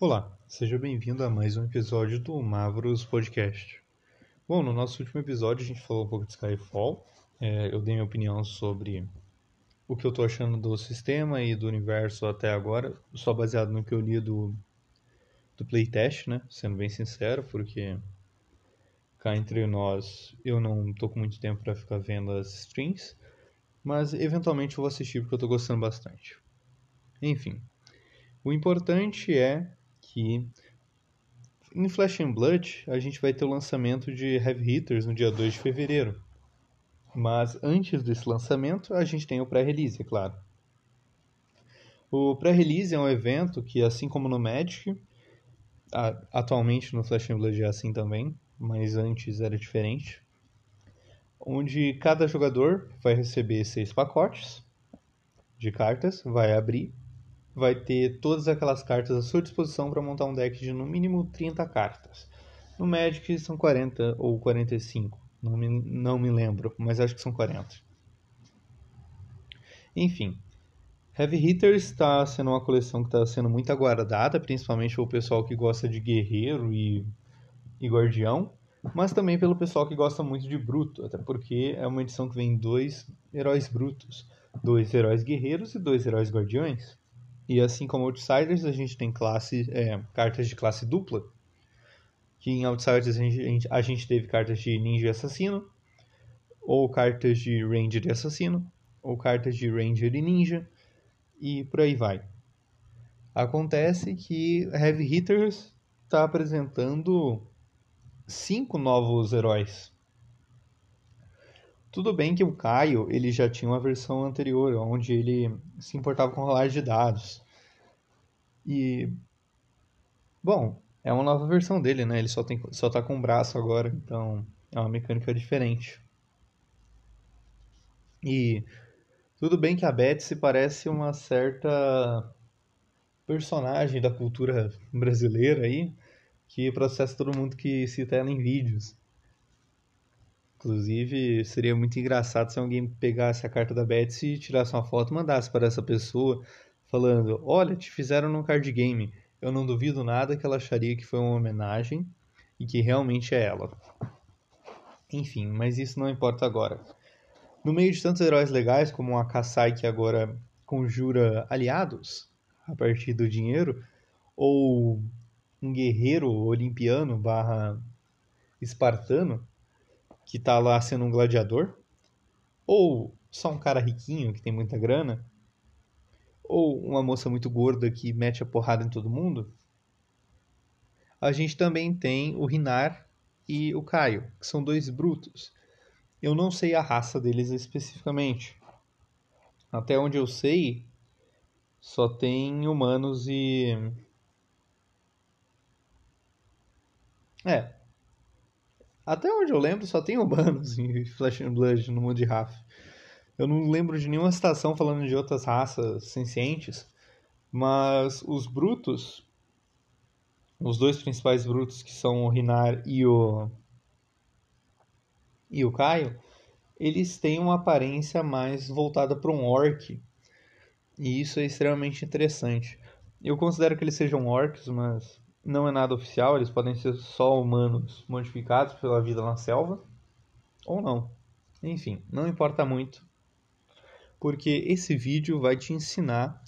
Olá, seja bem-vindo a mais um episódio do Mavros Podcast. Bom, no nosso último episódio a gente falou um pouco de Skyfall. É, eu dei minha opinião sobre o que eu tô achando do sistema e do universo até agora, só baseado no que eu li do, do playtest, né? Sendo bem sincero, porque cá entre nós eu não tô com muito tempo para ficar vendo as streams, mas eventualmente eu vou assistir porque eu tô gostando bastante. Enfim, o importante é que em Flash and Blood a gente vai ter o lançamento de Heavy Hitters no dia 2 de fevereiro. Mas antes desse lançamento a gente tem o pré-release, é claro. O pré-release é um evento que, assim como no Magic, atualmente no Flash and Blood é assim também, mas antes era diferente, onde cada jogador vai receber seis pacotes de cartas, vai abrir vai ter todas aquelas cartas à sua disposição para montar um deck de no mínimo 30 cartas. No Magic são 40 ou 45, não me, não me lembro, mas acho que são 40. Enfim, Heavy Hitters está sendo uma coleção que está sendo muito aguardada, principalmente pelo pessoal que gosta de guerreiro e, e guardião, mas também pelo pessoal que gosta muito de bruto, até porque é uma edição que vem dois heróis brutos, dois heróis guerreiros e dois heróis guardiões. E assim como Outsiders, a gente tem classe, é, cartas de classe dupla. Que em Outsiders a gente, a gente teve cartas de Ninja Assassino, ou cartas de Ranger e Assassino, ou cartas de Ranger e Ninja, e por aí vai. Acontece que Heavy Hitters está apresentando cinco novos heróis tudo bem que o Caio ele já tinha uma versão anterior, onde ele se importava com rolagem de dados. E bom, é uma nova versão dele, né? Ele só tem só tá com o braço agora, então é uma mecânica diferente. E tudo bem que a Betsy parece uma certa personagem da cultura brasileira aí, que processa todo mundo que cita ela em vídeos. Inclusive, seria muito engraçado se alguém pegasse a carta da Betsy, tirasse uma foto e mandasse para essa pessoa, falando: Olha, te fizeram num card game. Eu não duvido nada que ela acharia que foi uma homenagem e que realmente é ela. Enfim, mas isso não importa agora. No meio de tantos heróis legais, como a Kasai que agora conjura aliados a partir do dinheiro, ou um guerreiro olimpiano barra espartano, que tá lá sendo um gladiador, ou só um cara riquinho que tem muita grana, ou uma moça muito gorda que mete a porrada em todo mundo, a gente também tem o Rinar e o Caio, que são dois brutos. Eu não sei a raça deles especificamente. Até onde eu sei, só tem humanos e. É, até onde eu lembro, só tem humanos em Flash and Blood no mundo de Raf. Eu não lembro de nenhuma citação falando de outras raças sencientes, mas os brutos, os dois principais brutos que são o Rinar e o e o Caio, eles têm uma aparência mais voltada para um orc. E isso é extremamente interessante. Eu considero que eles sejam orcs, mas não é nada oficial, eles podem ser só humanos modificados pela vida na selva, ou não. Enfim, não importa muito, porque esse vídeo vai te ensinar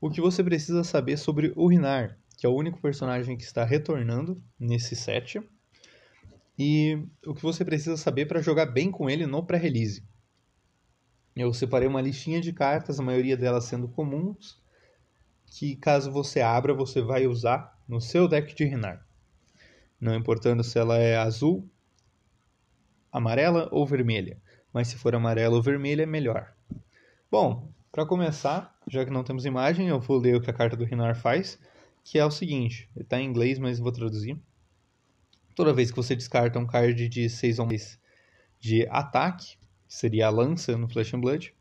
o que você precisa saber sobre o Rinar, que é o único personagem que está retornando nesse set, e o que você precisa saber para jogar bem com ele no pré-release. Eu separei uma listinha de cartas, a maioria delas sendo comuns, que caso você abra, você vai usar no seu deck de Renar. Não importando se ela é azul, amarela ou vermelha. Mas se for amarela ou vermelha, é melhor. Bom, para começar, já que não temos imagem, eu vou ler o que a carta do Renar faz, que é o seguinte, está em inglês, mas vou traduzir. Toda vez que você descarta um card de 6 ou mais de ataque, que seria a lança no Flash and Blood,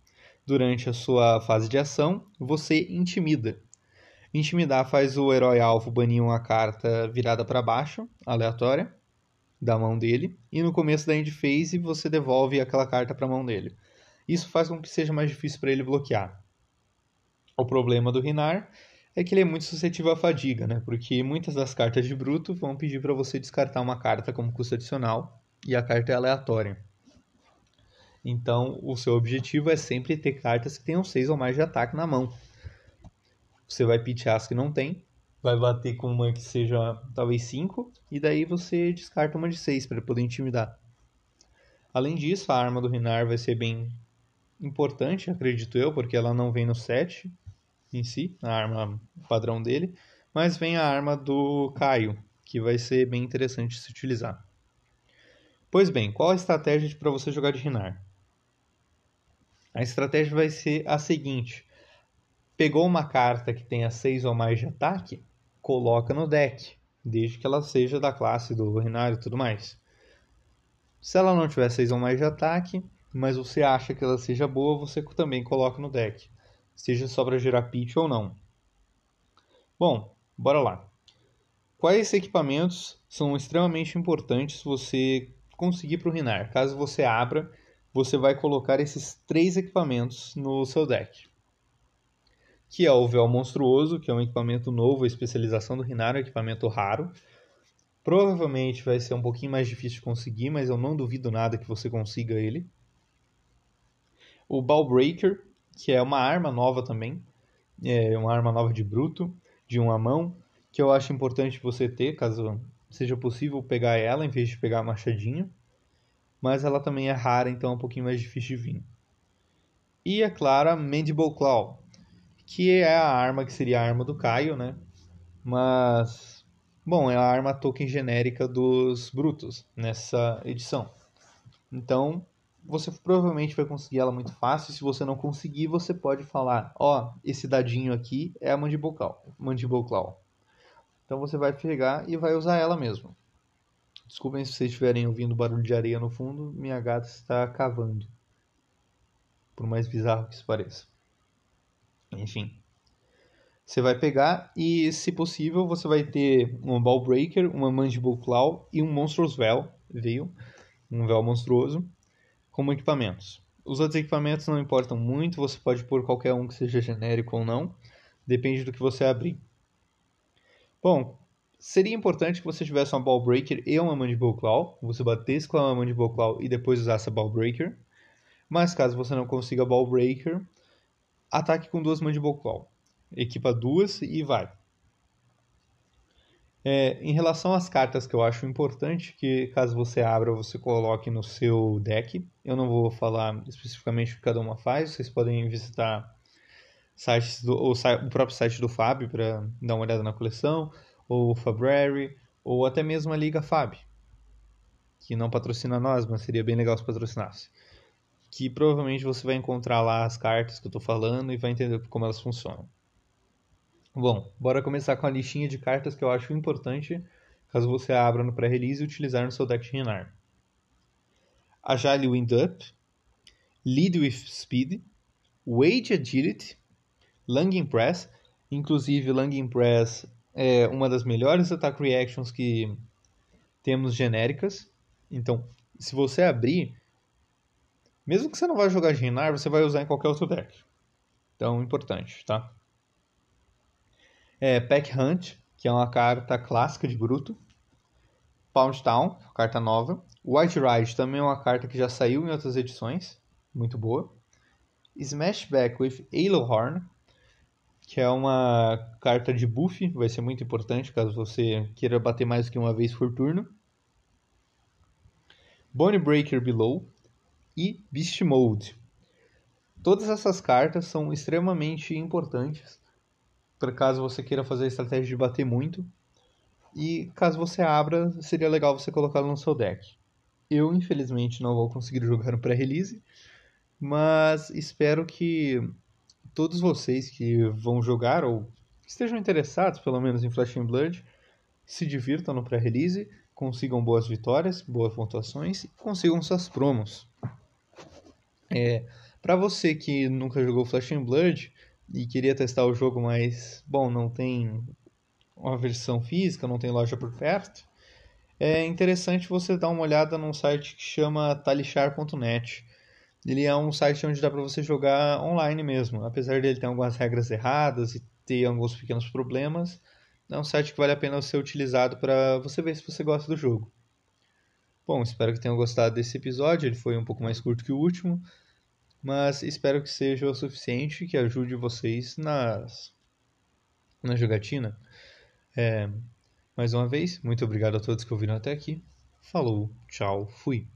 durante a sua fase de ação, você intimida Intimidar faz o herói alvo banir uma carta virada para baixo, aleatória, da mão dele, e no começo da end phase você devolve aquela carta para a mão dele. Isso faz com que seja mais difícil para ele bloquear. O problema do Rinar é que ele é muito suscetível à fadiga, né? Porque muitas das cartas de bruto vão pedir para você descartar uma carta como custo adicional e a carta é aleatória. Então, o seu objetivo é sempre ter cartas que tenham 6 ou mais de ataque na mão. Você vai pitchar as que não tem, vai bater com uma que seja talvez 5, e daí você descarta uma de 6 para poder intimidar. Além disso, a arma do Rinar vai ser bem importante, acredito eu, porque ela não vem no set em si, a arma padrão dele, mas vem a arma do Caio, que vai ser bem interessante se utilizar. Pois bem, qual a estratégia para você jogar de Rinar? A estratégia vai ser a seguinte: pegou uma carta que tenha 6 ou mais de ataque, coloca no deck, desde que ela seja da classe do Rinar e tudo mais. Se ela não tiver 6 ou mais de ataque, mas você acha que ela seja boa, você também coloca no deck, seja só para gerar pitch ou não. Bom, bora lá. Quais equipamentos são extremamente importantes você conseguir para o Rinar? Caso você abra, você vai colocar esses três equipamentos no seu deck. Que é o Véu Monstruoso, que é um equipamento novo, a especialização do Rinar, um equipamento raro. Provavelmente vai ser um pouquinho mais difícil de conseguir, mas eu não duvido nada que você consiga ele o Ballbreaker, que é uma arma nova também, é uma arma nova de bruto, de uma mão, que eu acho importante você ter, caso seja possível pegar ela em vez de pegar a machadinha. Mas ela também é rara, então é um pouquinho mais difícil de vir. E é claro, Mandible Claw, que é a arma que seria a arma do Caio, né? Mas, bom, é a arma token genérica dos brutos nessa edição. Então, você provavelmente vai conseguir ela muito fácil. Se você não conseguir, você pode falar: Ó, oh, esse dadinho aqui é a Mandible Claw. Mandible Claw. Então você vai pegar e vai usar ela mesmo. Desculpem se vocês estiverem ouvindo barulho de areia no fundo, minha gata está cavando. Por mais bizarro que isso pareça. Enfim. Você vai pegar e, se possível, você vai ter um Ball Breaker, uma Mandible Claw e um Monstrous Véu, veio, um véu monstruoso como equipamentos. Os outros equipamentos não importam muito, você pode pôr qualquer um que seja genérico ou não, depende do que você abrir. Bom, seria importante que você tivesse uma Ball Breaker e uma Mandible Claw, você batesse com a Mandible Claw e depois usasse a Ball Breaker. Mas caso você não consiga Ball Breaker, ataque com duas Mandible Claw. Equipa duas e vai. É, em relação às cartas que eu acho importante que caso você abra você coloque no seu deck, eu não vou falar especificamente o que cada uma faz, vocês podem visitar sites do, ou, o próprio site do Fab para dar uma olhada na coleção, ou o Fabrary, ou até mesmo a Liga Fab, que não patrocina nós, mas seria bem legal se patrocinasse. Que provavelmente você vai encontrar lá as cartas que eu estou falando e vai entender como elas funcionam. Bom, bora começar com a listinha de cartas que eu acho importante caso você abra no pré-release e utilizar no seu deck de Renar. Agile Wind Up, Lead with Speed, Wage Agility, Lunging Press, inclusive Lunging Press é uma das melhores attack reactions que temos genéricas. Então, se você abrir, mesmo que você não vá jogar Renar, você vai usar em qualquer outro deck. Então, importante, tá? É, Pack Hunt, que é uma carta clássica de bruto. Pound Town, carta nova. White Ride também é uma carta que já saiu em outras edições, muito boa. Smashback with Horn, que é uma carta de buff, vai ser muito importante caso você queira bater mais que uma vez por turno. Bone Breaker Below e Beast Mode. Todas essas cartas são extremamente importantes para caso você queira fazer a estratégia de bater muito. E caso você abra, seria legal você colocá-lo no seu deck. Eu, infelizmente, não vou conseguir jogar no pré-release, mas espero que todos vocês que vão jogar ou estejam interessados, pelo menos, em Flash and Blood, se divirtam no pré-release, consigam boas vitórias, boas pontuações e consigam suas promos. É, para você que nunca jogou Flash and Blood, e queria testar o jogo, mas, bom, não tem uma versão física, não tem loja por perto, é interessante você dar uma olhada num site que chama talishar.net. Ele é um site onde dá para você jogar online mesmo, apesar dele ter algumas regras erradas e ter alguns pequenos problemas. É um site que vale a pena ser utilizado para você ver se você gosta do jogo. Bom, espero que tenham gostado desse episódio. Ele foi um pouco mais curto que o último, mas espero que seja o suficiente que ajude vocês nas na jogatina. É, mais uma vez, muito obrigado a todos que ouviram até aqui. Falou, tchau, fui.